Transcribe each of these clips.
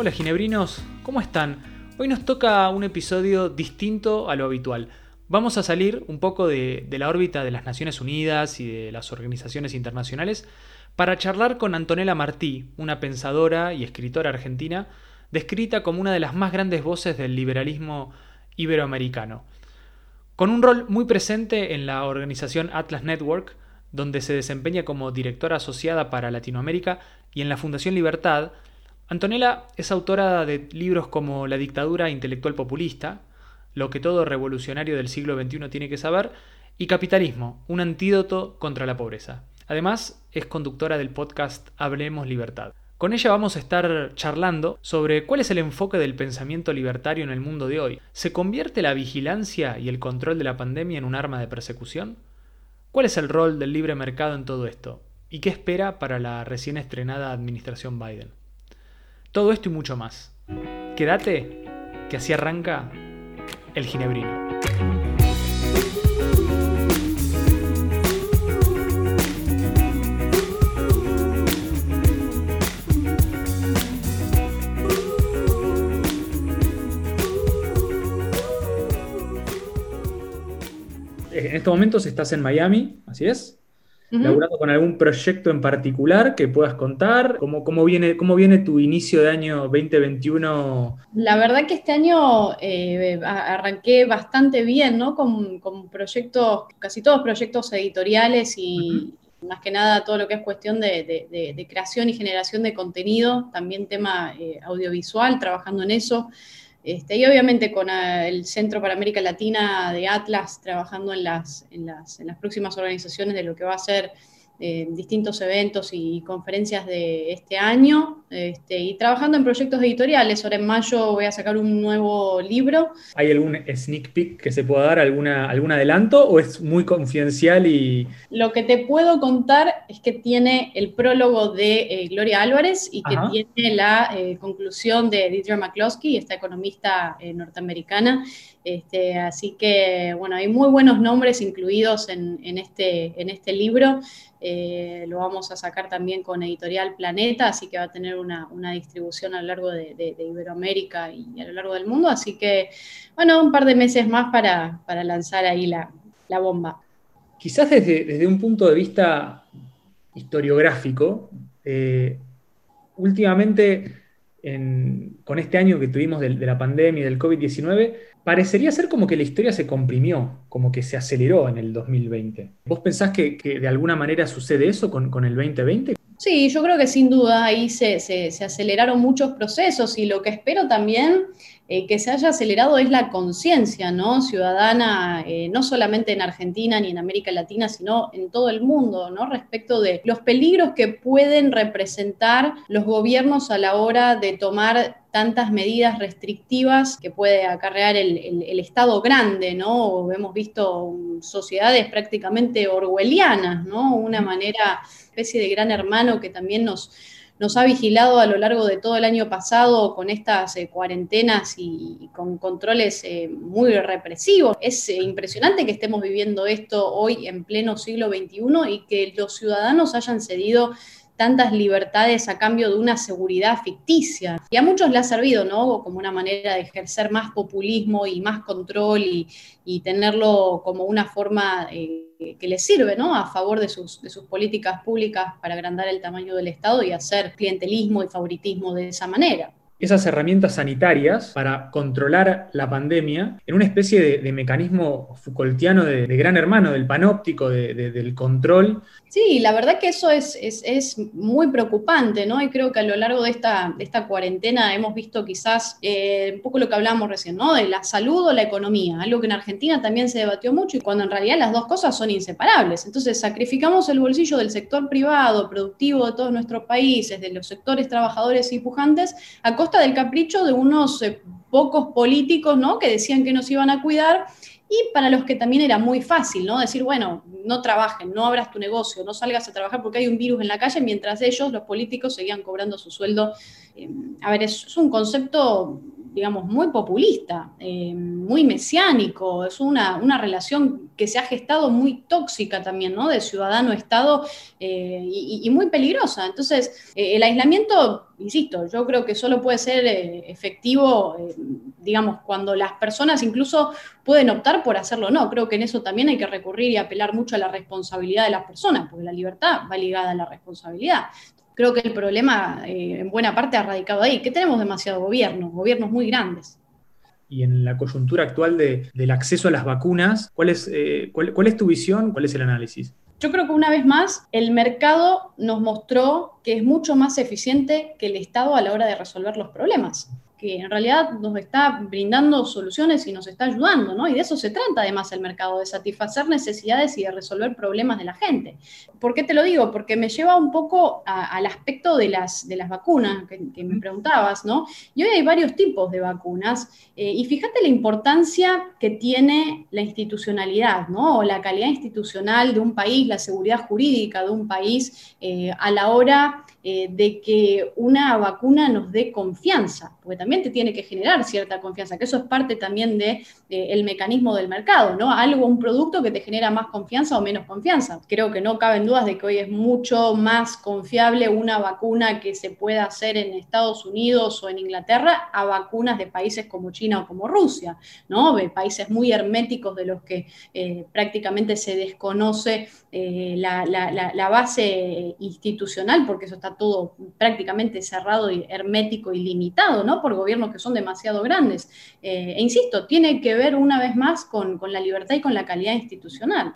Hola ginebrinos, ¿cómo están? Hoy nos toca un episodio distinto a lo habitual. Vamos a salir un poco de, la órbita de las Naciones Unidas y de las organizaciones internacionales para charlar con Antonella Martí, una pensadora y escritora argentina, descrita como una de las más grandes voces del liberalismo iberoamericano. Con un rol muy presente en la organización Atlas Network, donde se desempeña como directora asociada para Latinoamérica, y en la Fundación Libertad, Antonella es autora de libros como La dictadura intelectual populista, Lo que todo revolucionario del siglo XXI tiene que saber, y Capitalismo, un antídoto contra la pobreza. Además, es conductora del podcast Hablemos Libertad. Con ella vamos a estar charlando sobre cuál es el enfoque del pensamiento libertario en el mundo de hoy. ¿Se convierte la vigilancia y el control de la pandemia en un arma de persecución? ¿Cuál es el rol del libre mercado en todo esto? ¿Y qué espera para la recién estrenada administración Biden? Todo esto y mucho más. Quédate, que así arranca el ginebrino. En estos momentos estás en Miami, ¿así es? Laburando con algún proyecto en particular que puedas contar? ¿Cómo, cómo, viene, ¿Cómo viene tu inicio de año 2021? La verdad que este año eh, arranqué bastante bien, ¿no? Con, proyectos, casi todos proyectos editoriales y, más que nada todo lo que es cuestión de, creación y generación de contenido, también tema eh, audiovisual, trabajando en eso. Este, y obviamente con ah, el Centro para América Latina de Atlas trabajando en las, en las, en las próximas organizaciones de lo que va a ser eh, distintos eventos y conferencias de este año este, y trabajando en proyectos editoriales. Ahora en mayo voy a sacar un nuevo libro. ¿Hay algún sneak peek que se pueda dar, alguna, algún adelanto o es muy confidencial y... Lo que te puedo contar es que tiene el prólogo de eh, Gloria Álvarez y que tiene la eh, conclusión de Deirdre McCloskey, esta economista norteamericana. Este, así que, bueno, hay muy buenos nombres incluidos en, en, este, en este libro. Eh, lo vamos a sacar también con Editorial Planeta, así que va a tener una, distribución a lo largo de, Iberoamérica y a lo largo del mundo. Así que, bueno, un par de meses más para, lanzar ahí la, bomba. Quizás desde, un punto de vista historiográfico, eh, últimamente, con este año que tuvimos de, de la pandemia y del COVID-19, parecería ser como que la historia se comprimió, como que se aceleró en el 2020. ¿Vos pensás que, de alguna manera sucede eso con, el 2020? Sí, yo creo que sin duda ahí se, aceleraron muchos procesos y lo que espero también eh, que se haya acelerado es la conciencia ¿no? ciudadana, eh, no solamente en Argentina ni en América Latina, sino en todo el mundo, ¿no? respecto de los peligros que pueden representar los gobiernos a la hora de tomar tantas medidas restrictivas que puede acarrear el, Estado grande, ¿no? Hemos visto sociedades prácticamente orwellianas, ¿no? Una manera, especie de gran hermano que también nos, nos ha vigilado a lo largo de todo el año pasado con estas eh, cuarentenas y, con controles eh, muy represivos. Es eh, impresionante que estemos viviendo esto hoy en pleno siglo XXI y que los ciudadanos hayan cedido tantas libertades a cambio de una seguridad ficticia. Y a muchos le ha servido, ¿no? Como una manera de ejercer más populismo y más control y, tenerlo como una forma eh, que les sirve, ¿no? A favor de sus, de sus políticas públicas para agrandar el tamaño del Estado y hacer clientelismo y favoritismo de esa manera esas herramientas sanitarias para controlar la pandemia en una especie de, mecanismo Foucaultiano de, gran hermano, del panóptico, del control. Sí, la verdad que eso es, es, muy preocupante, ¿no? Y creo que a lo largo de esta, esta cuarentena hemos visto quizás eh, un poco lo que hablábamos recién, ¿no? De la salud o la economía, algo que en Argentina también se debatió mucho y cuando en realidad las dos cosas son inseparables. Entonces sacrificamos el bolsillo del sector privado, productivo de todos nuestros países, de los sectores trabajadores y pujantes, a del capricho de unos eh, pocos políticos, ¿no? Que decían que nos iban a cuidar y para los que también era muy fácil, ¿no? Decir, bueno, no trabajen, no abras tu negocio, no salgas a trabajar porque hay un virus en la calle, mientras ellos, los políticos, seguían cobrando su sueldo. Eh, a ver, es, un concepto digamos, muy populista, eh, muy mesiánico, es una, una, relación que se ha gestado muy tóxica también, ¿no? De ciudadano-estado eh, y, muy peligrosa. Entonces, eh, el aislamiento, insisto, yo creo que solo puede ser efectivo, digamos, cuando las personas incluso pueden optar por hacerlo o no. Creo que en eso también hay que recurrir y apelar mucho a la responsabilidad de las personas, porque la libertad va ligada a la responsabilidad creo que el problema eh, en buena parte ha radicado ahí, que tenemos demasiado gobierno, gobiernos muy grandes. Y en la coyuntura actual del acceso a las vacunas, ¿cuál es, eh, cuál es tu visión? ¿Cuál es el análisis? Yo creo que una vez más el mercado nos mostró que es mucho más eficiente que el Estado a la hora de resolver los problemas que en realidad nos está brindando soluciones y nos está ayudando, ¿no? Y de eso se trata además el mercado, de satisfacer necesidades y de resolver problemas de la gente. ¿Por qué te lo digo? Porque me lleva un poco al aspecto de las, de las vacunas que, me preguntabas, ¿no? Y hoy hay varios tipos de vacunas eh, y fíjate la importancia que tiene la institucionalidad, ¿no? O la calidad institucional de un país, la seguridad jurídica de un país eh, a la hora eh, de que una vacuna nos dé confianza, porque también te tiene que generar cierta confianza, que eso es parte también del de, mecanismo del mercado, ¿no? Algo, un producto que te genera más confianza o menos confianza. Creo que no caben dudas de que hoy es mucho más confiable una vacuna que se pueda hacer en Estados Unidos o en Inglaterra a vacunas de países como China o como Rusia, ¿no? De países muy herméticos de los que eh, prácticamente se desconoce eh, la base institucional, porque eso está todo prácticamente cerrado y hermético y limitado, ¿no? Por gobiernos que son demasiado grandes. Eh, e insisto, tiene que ver una vez más con, con la libertad y con la calidad institucional.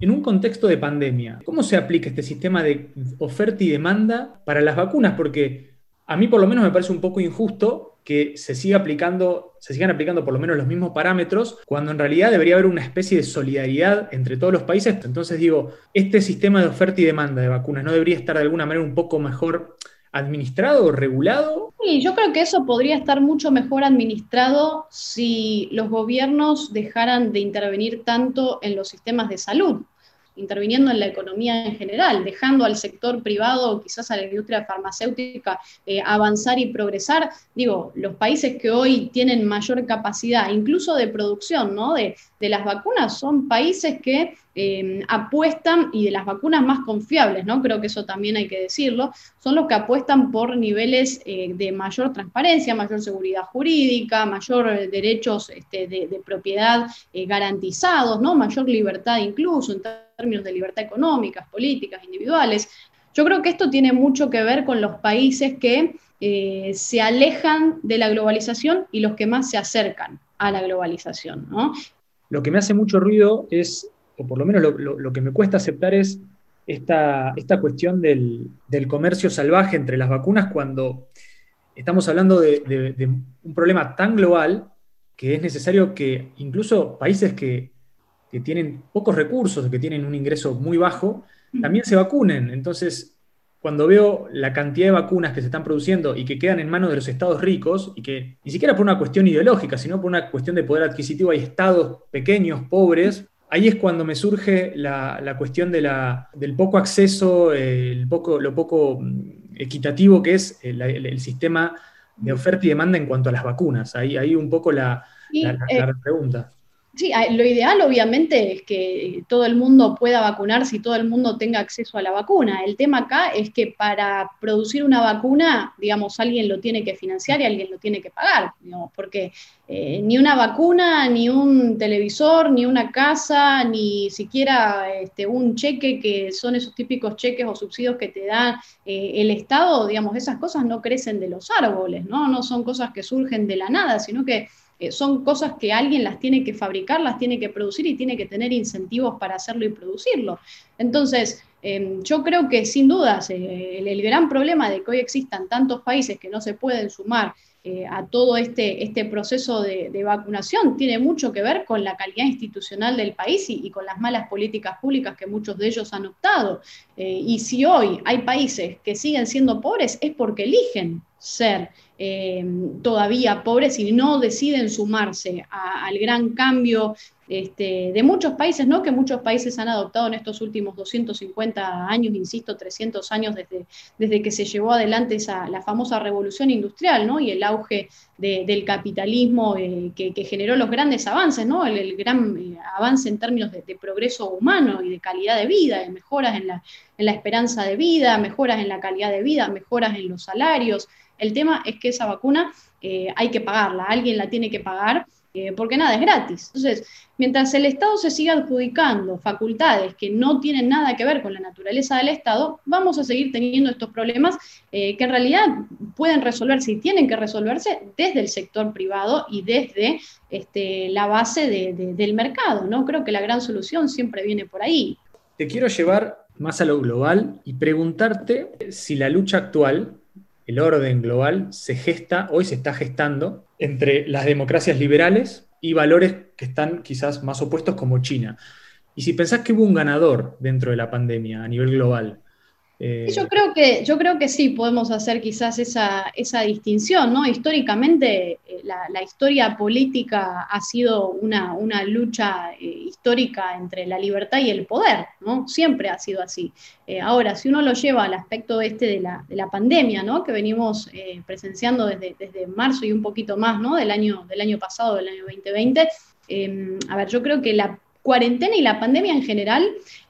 En un contexto de pandemia, ¿cómo se aplica este sistema de oferta y demanda para las vacunas? Porque a mí por lo menos me parece un poco injusto que se siga aplicando, se sigan aplicando por lo menos los mismos parámetros, cuando en realidad debería haber una especie de solidaridad entre todos los países. Entonces digo, este sistema de oferta y demanda de vacunas no debería estar de alguna manera un poco mejor administrado o regulado? Sí, yo creo que eso podría estar mucho mejor administrado si los gobiernos dejaran de intervenir tanto en los sistemas de salud interviniendo en la economía en general, dejando al sector privado quizás a la industria farmacéutica eh, avanzar y progresar. Digo, los países que hoy tienen mayor capacidad, incluso de producción ¿no? de, de las vacunas, son países que eh, apuestan, y de las vacunas más confiables, ¿no? Creo que eso también hay que decirlo, son los que apuestan por niveles eh, de mayor transparencia, mayor seguridad jurídica, mayor derechos este, de, propiedad garantizados, ¿no? Mayor libertad incluso términos de libertad económica, políticas, individuales. Yo creo que esto tiene mucho que ver con los países que eh, se alejan de la globalización y los que más se acercan a la globalización. Lo que me hace mucho ruido es, o por lo menos lo, que me cuesta aceptar es esta, esta cuestión del, comercio salvaje entre las vacunas cuando estamos hablando de un problema tan global que es necesario que incluso países que que tienen pocos recursos, que tienen un ingreso muy bajo, también se vacunen. Entonces, cuando veo la cantidad de vacunas que se están produciendo y que quedan en manos de los estados ricos, y que ni siquiera por una cuestión ideológica, sino por una cuestión de poder adquisitivo, hay estados pequeños, pobres, ahí es cuando me surge la, cuestión de la, del poco acceso, el poco, lo poco mm, equitativo que es el, sistema de oferta y demanda en cuanto a las vacunas. Ahí, ahí un poco la, la eh, pregunta. Sí, lo ideal obviamente es que todo el mundo pueda vacunarse y todo el mundo tenga acceso a la vacuna. El tema acá es que para producir una vacuna, digamos, alguien lo tiene que financiar y alguien lo tiene que pagar, digamos, porque eh, ni una vacuna, ni un televisor, ni una casa, ni siquiera este, un cheque que son esos típicos cheques o subsidios que te da eh, el Estado, digamos, esas cosas no crecen de los árboles, ¿no? No son cosas que surgen de la nada, sino que eh, son cosas que alguien las tiene que fabricar, las tiene que producir y tiene que tener incentivos para hacerlo y producirlo. Entonces, em, yo creo que sin dudas eh, el, gran problema de que hoy existan tantos países que no se pueden sumar eh, a todo este, este proceso de, vacunación tiene mucho que ver con la calidad institucional del país y, con las malas políticas públicas que muchos de ellos han optado. y si hoy hay países que siguen siendo pobres es porque eligen ser eh, todavía pobres y no deciden sumarse al gran cambio este, de muchos países, ¿no? que muchos países han adoptado en estos últimos 250 años, insisto, 300 años desde, desde que se llevó adelante esa, la famosa revolución industrial ¿no? y el auge del capitalismo eh, que, generó los grandes avances, ¿no? el, gran eh, avance en términos de, progreso humano y de calidad de vida, de mejoras en la, en la esperanza de vida, mejoras en la calidad de vida, mejoras en los salarios. El tema es que esa vacuna eh, hay que pagarla, alguien la tiene que pagar eh, porque nada es gratis. Entonces, mientras el Estado se siga adjudicando facultades que no tienen nada que ver con la naturaleza del Estado, vamos a seguir teniendo estos problemas eh, que en realidad pueden resolverse y tienen que resolverse desde el sector privado y desde este, la base del mercado. ¿no? Creo que la gran solución siempre viene por ahí. Te quiero llevar más a lo global y preguntarte si la lucha actual el orden global se gesta, hoy se está gestando, entre las democracias liberales y valores que están quizás más opuestos como China. Y si pensás que hubo un ganador dentro de la pandemia a nivel global, eh, yo, creo que, yo creo que sí podemos hacer quizás esa, distinción, ¿no? Históricamente eh, la, historia política ha sido una, lucha eh, histórica entre la libertad y el poder, ¿no? Siempre ha sido así. ahora, si uno lo lleva al aspecto este de la, de la pandemia, ¿no? Que venimos presenciando desde, desde marzo y un poquito más, ¿no? Del año, del año pasado, del año 2020. a ver, yo creo que la cuarentena y la pandemia en general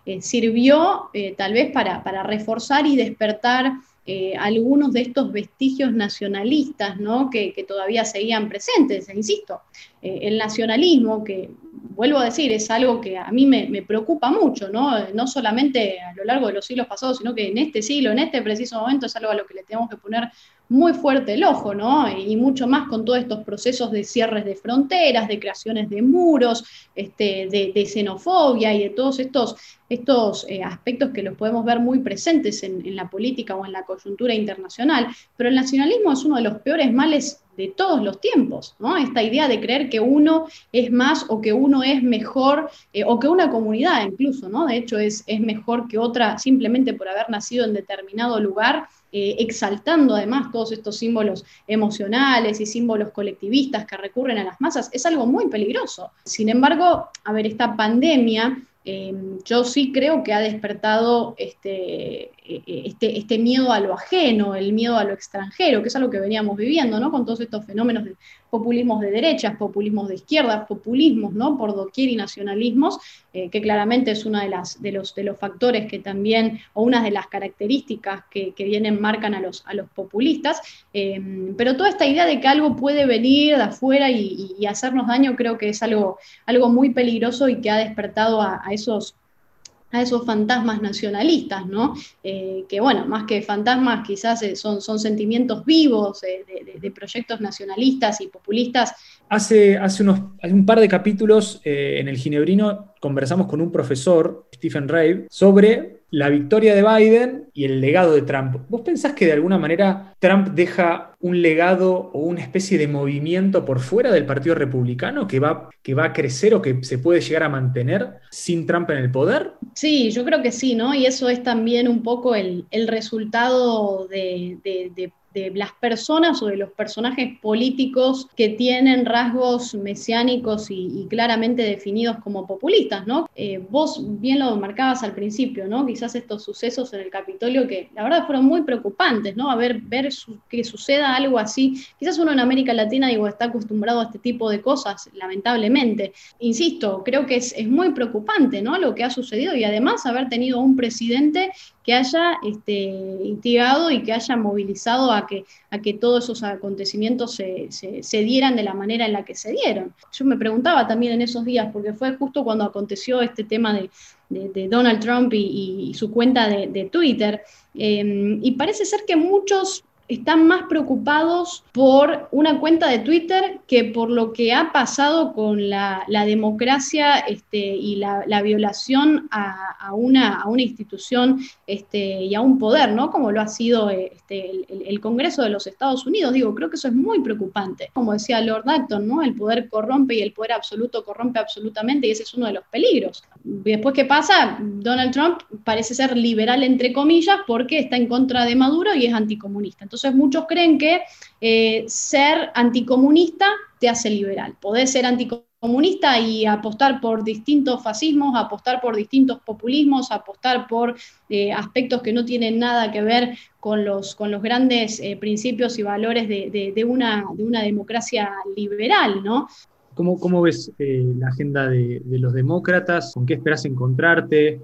eh, sirvió eh, tal vez para, reforzar y despertar eh, algunos de estos vestigios nacionalistas ¿no? que, todavía seguían presentes. Insisto, el nacionalismo, que vuelvo a decir, es algo que a mí me, preocupa mucho, ¿no? no solamente a lo largo de los siglos pasados, sino que en este siglo, en este preciso momento, es algo a lo que le tenemos que poner muy fuerte el ojo, ¿no? Y mucho más con todos estos procesos de cierres de fronteras, de creaciones de muros, este, de, xenofobia y de todos estos, estos eh, aspectos que los podemos ver muy presentes en, la política o en la coyuntura internacional. Pero el nacionalismo es uno de los peores males de todos los tiempos, ¿no? Esta idea de creer que uno es más o que uno es mejor, eh, o que una comunidad incluso, ¿no? De hecho, es, es mejor que otra simplemente por haber nacido en determinado lugar, eh, exaltando además todos estos símbolos emocionales y símbolos colectivistas que recurren a las masas, es algo muy peligroso. Sin embargo, a ver, esta pandemia Em, yo sí creo que ha despertado este, este, este, miedo a lo ajeno, el miedo a lo extranjero, que es algo que veníamos viviendo, ¿no? Con todos estos fenómenos de populismos de derechas, populismos de izquierdas, populismos, ¿no? Por doquier y nacionalismos, eh, que claramente es uno de, de, los, de los factores que también, o una de las características que, vienen, marcan a los, a los populistas. Em, pero toda esta idea de que algo puede venir de afuera y, hacernos daño, creo que es algo, algo muy peligroso y que ha despertado a, a esos a esos fantasmas nacionalistas, ¿no? Eh, que bueno, más que fantasmas quizás eh, son, son sentimientos vivos eh, de, proyectos nacionalistas y populistas. Hace, hace, unos, un par de capítulos en el Ginebrino conversamos con un profesor, Stephen Rave, sobre la victoria de Biden y el legado de Trump. ¿Vos pensás que de alguna manera Trump deja un legado o una especie de movimiento por fuera del Partido Republicano que va, que va a crecer o que se puede llegar a mantener sin Trump en el poder? Sí, yo creo que sí, ¿no? Y eso es también un poco el, resultado de, de de las personas o de los personajes políticos que tienen rasgos mesiánicos y, claramente definidos como populistas, ¿no? Eh, vos bien lo marcabas al principio, ¿no? Quizás estos sucesos en el Capitolio que la verdad fueron muy preocupantes, ¿no? A ver que suceda algo así. Quizás uno en América Latina, digo, está acostumbrado a este tipo de cosas, lamentablemente. Insisto, creo que es, es muy preocupante, ¿no? Lo que ha sucedido y además haber tenido un presidente que haya este, instigado y que haya movilizado a que, a que todos esos acontecimientos se, se, dieran de la manera en la que se dieron. Yo me preguntaba también en esos días, porque fue justo cuando aconteció este tema de, de, Donald Trump y, su cuenta de, Twitter, eh, y parece ser que muchos están más preocupados por una cuenta de Twitter que por lo que ha pasado con la, democracia este, y la, violación a, una, institución este, y a un poder, ¿no? Como lo ha sido este, el, Congreso de los Estados Unidos. Digo, creo que eso es muy preocupante. Como decía Lord Acton, ¿no? El poder corrompe y el poder absoluto corrompe absolutamente y ese es uno de los peligros. Después, ¿qué pasa? Donald Trump parece ser liberal, entre comillas, porque está en contra de Maduro y es anticomunista. Entonces, Entonces muchos creen que eh, ser anticomunista te hace liberal. Podés ser anticomunista y apostar por distintos fascismos, apostar por distintos populismos, apostar por eh, aspectos que no tienen nada que ver con los, con los grandes eh, principios y valores de, una, de una democracia liberal, ¿no? ¿Cómo, ves eh, la agenda de, los demócratas? ¿Con qué esperas encontrarte?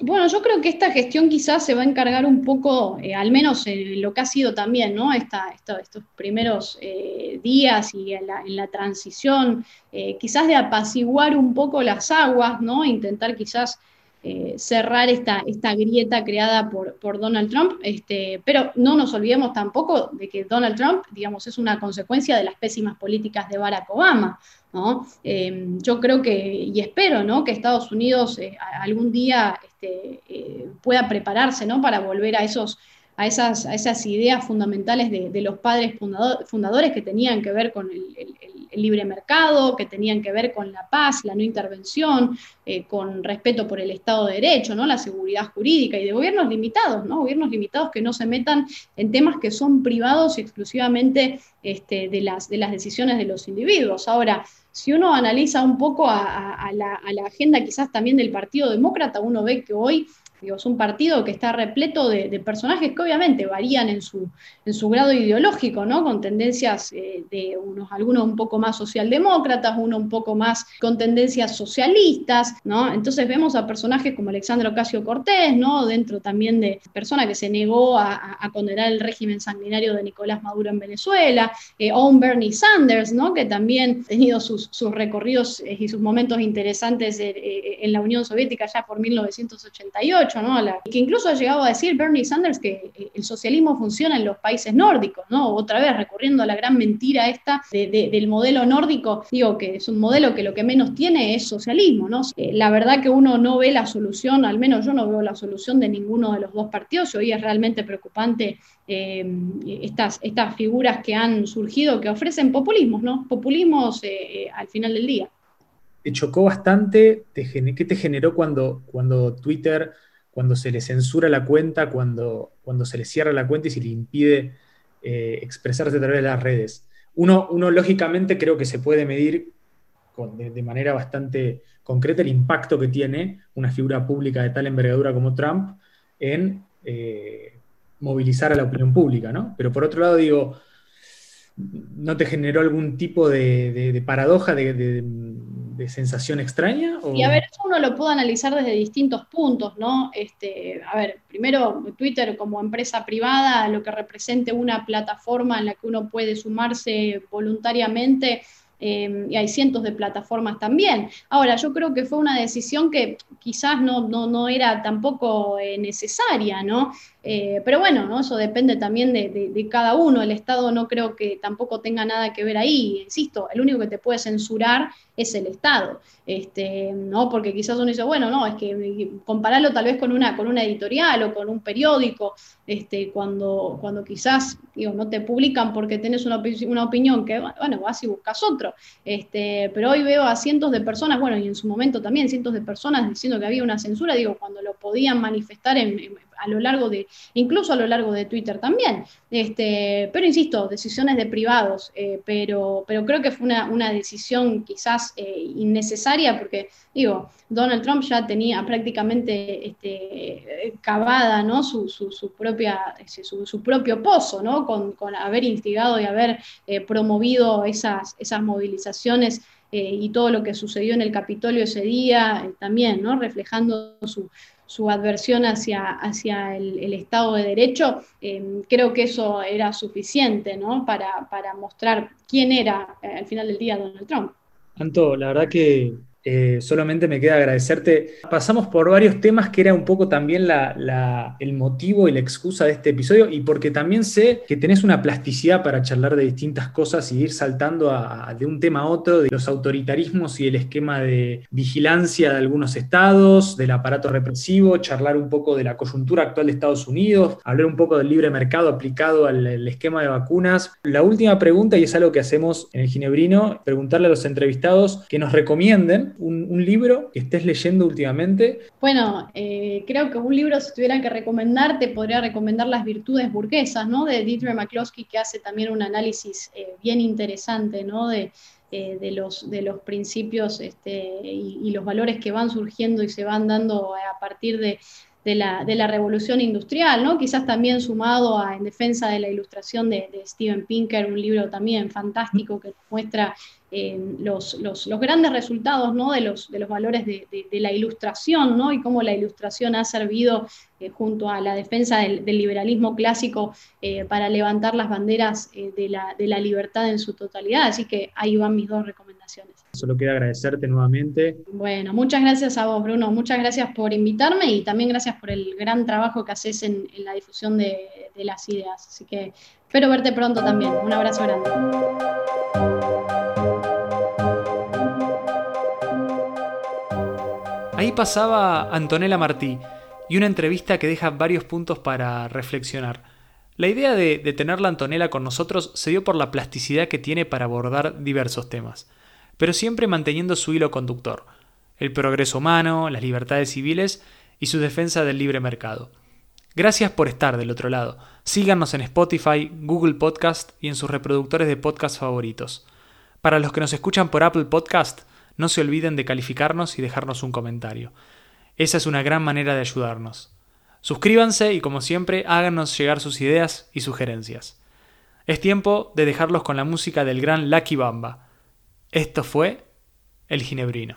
Bueno, yo creo que esta gestión quizás se va a encargar un poco, eh, al menos en lo que ha sido también, ¿no? Estos primeros eh, días y en la, transición, quizás de apaciguar un poco las aguas, ¿no? Intentar quizás cerrar esta, esta grieta creada por, por Donald Trump, este, pero no nos olvidemos tampoco de que Donald Trump, digamos, es una consecuencia de las pésimas políticas de Barack Obama. ¿no? Em, yo creo que, y espero, ¿no? que Estados Unidos eh, algún día este, eh, pueda prepararse ¿no? para volver a esos a esas, ideas fundamentales de, los padres fundadores que tenían que ver con el, libre mercado, que tenían que ver con la paz, la no intervención, eh, con respeto por el Estado de Derecho, ¿no? la seguridad jurídica y de gobiernos limitados, ¿no? gobiernos limitados que no se metan en temas que son privados exclusivamente este, de, las, de las decisiones de los individuos. Ahora, si uno analiza un poco a la agenda quizás también del Partido Demócrata, uno ve que hoy es un partido que está repleto de, personajes que obviamente varían en su, grado ideológico. Con tendencias eh, de unos, algunos un poco más socialdemócratas, uno un poco más con tendencias socialistas. Entonces vemos a personajes como Alexandro Ocasio Cortés. Dentro también de persona que se negó a, condenar el régimen sanguinario de Nicolás Maduro en Venezuela, eh, o un Bernie Sanders. Que también ha tenido sus, recorridos eh, y sus momentos interesantes en la Unión Soviética ya por 1988 que incluso ha llegado a decir Bernie Sanders que eh, el socialismo funciona en los países nórdicos, ¿no? Otra vez recurriendo a la gran mentira esta del modelo nórdico, digo que es un modelo que lo que menos tiene es socialismo, ¿no? Eh, la verdad que uno no ve la solución, al menos yo no veo la solución de ninguno de los dos partidos, y hoy es realmente preocupante eh, estas, estas figuras que han surgido que ofrecen populismos, ¿no? Populismos al final del día. Te chocó bastante, ¿qué te generó cuando, cuando Twitter cuando se le censura la cuenta, cuando, cuando se le cierra la cuenta y se le impide eh, expresarse a través de las redes. Uno, uno, lógicamente creo que se puede medir de, manera bastante concreta el impacto que tiene una figura pública de tal envergadura como Trump en eh, movilizar a la opinión pública, ¿no? Pero por otro lado digo, ¿no te generó algún tipo de, paradoja, de, de sensación extraña? Y a ver, eso uno lo puede analizar desde distintos puntos, ¿no? Este, a ver, primero, Twitter como empresa privada, lo que represente una plataforma en la que uno puede sumarse voluntariamente. Eh, y hay cientos de plataformas también. Ahora, yo creo que fue una decisión que quizás no, no, no era tampoco eh, necesaria, ¿no? Eh, pero bueno, ¿no? eso depende también de, cada uno. El Estado no creo que tampoco tenga nada que ver ahí. Insisto, el único que te puede censurar es el Estado. Este, ¿no? Porque quizás uno dice, bueno, no, es que compararlo tal vez con una, con una editorial o con un periódico, este, cuando, cuando quizás digo, no te publican porque tenés una, una opinión que, bueno, vas y buscas otro. Este, pero hoy veo a cientos de personas, bueno, y en su momento también cientos de personas diciendo que había una censura, digo, cuando podían manifestar a lo largo de, incluso a lo largo de Twitter también. Este, pero insisto, decisiones de privados, eh, pero, pero creo que fue una, decisión quizás eh, innecesaria porque, digo, Donald Trump ya tenía prácticamente este, cavada ¿no? su, propia, su, propio pozo, ¿no? Con, haber instigado y haber eh, promovido esas, esas movilizaciones y todo lo que sucedió en el Capitolio ese día, también, ¿no? reflejando su, su adversión hacia, hacia el, Estado de Derecho, eh, creo que eso era suficiente ¿no? para, para mostrar quién era eh, al final del día Donald Trump. Anto, la verdad que eh, solamente me queda agradecerte. Pasamos por varios temas que era un poco también el motivo y la excusa de este episodio y porque también sé que tenés una plasticidad para charlar de distintas cosas y ir saltando de un tema a otro, de los autoritarismos y el esquema de vigilancia de algunos estados, del aparato represivo, charlar un poco de la coyuntura actual de Estados Unidos, hablar un poco del libre mercado aplicado al, al esquema de vacunas. La última pregunta, y es algo que hacemos en el Ginebrino, preguntarle a los entrevistados que nos recomienden un, libro que estés leyendo últimamente. Bueno, eh, creo que un libro, si tuviera que recomendar, te podría recomendar Las virtudes burguesas, ¿no? De Dietrich McCloskey, que hace también un análisis eh, bien interesante, ¿no? De, eh, de, los, de los principios este, y, los valores que van surgiendo y se van dando a partir de, de la, de la, revolución industrial, ¿no? quizás también sumado a En defensa de la ilustración de, de Steven Pinker, un libro también fantástico que muestra eh, los, los, los, grandes resultados ¿no? de, los, de los valores de, de, la ilustración ¿no? y cómo la ilustración ha servido eh, junto a la defensa del, liberalismo clásico eh, para levantar las banderas de la, de, la, libertad en su totalidad. Así que ahí van mis dos recomendaciones. Solo queda agradecerte nuevamente. Bueno, muchas gracias a vos, Bruno. Muchas gracias por invitarme y también gracias por el gran trabajo que haces en, en la difusión de las ideas. Así que espero verte pronto también. Un abrazo grande. Ahí pasaba Antonella Martí y una entrevista que deja varios puntos para reflexionar. La idea de, tenerla Antonella con nosotros se dio por la plasticidad que tiene para abordar diversos temas, pero siempre manteniendo su hilo conductor, el progreso humano, las libertades civiles y su defensa del libre mercado. Gracias por estar del otro lado. Síganos en Spotify, Google Podcast y en sus reproductores de podcast favoritos. Para los que nos escuchan por Apple Podcast, no se olviden de calificarnos y dejarnos un comentario. Esa es una gran manera de ayudarnos. Suscríbanse y como siempre háganos llegar sus ideas y sugerencias. Es tiempo de dejarlos con la música del gran Lucky Bamba. Esto fue El Ginebrino.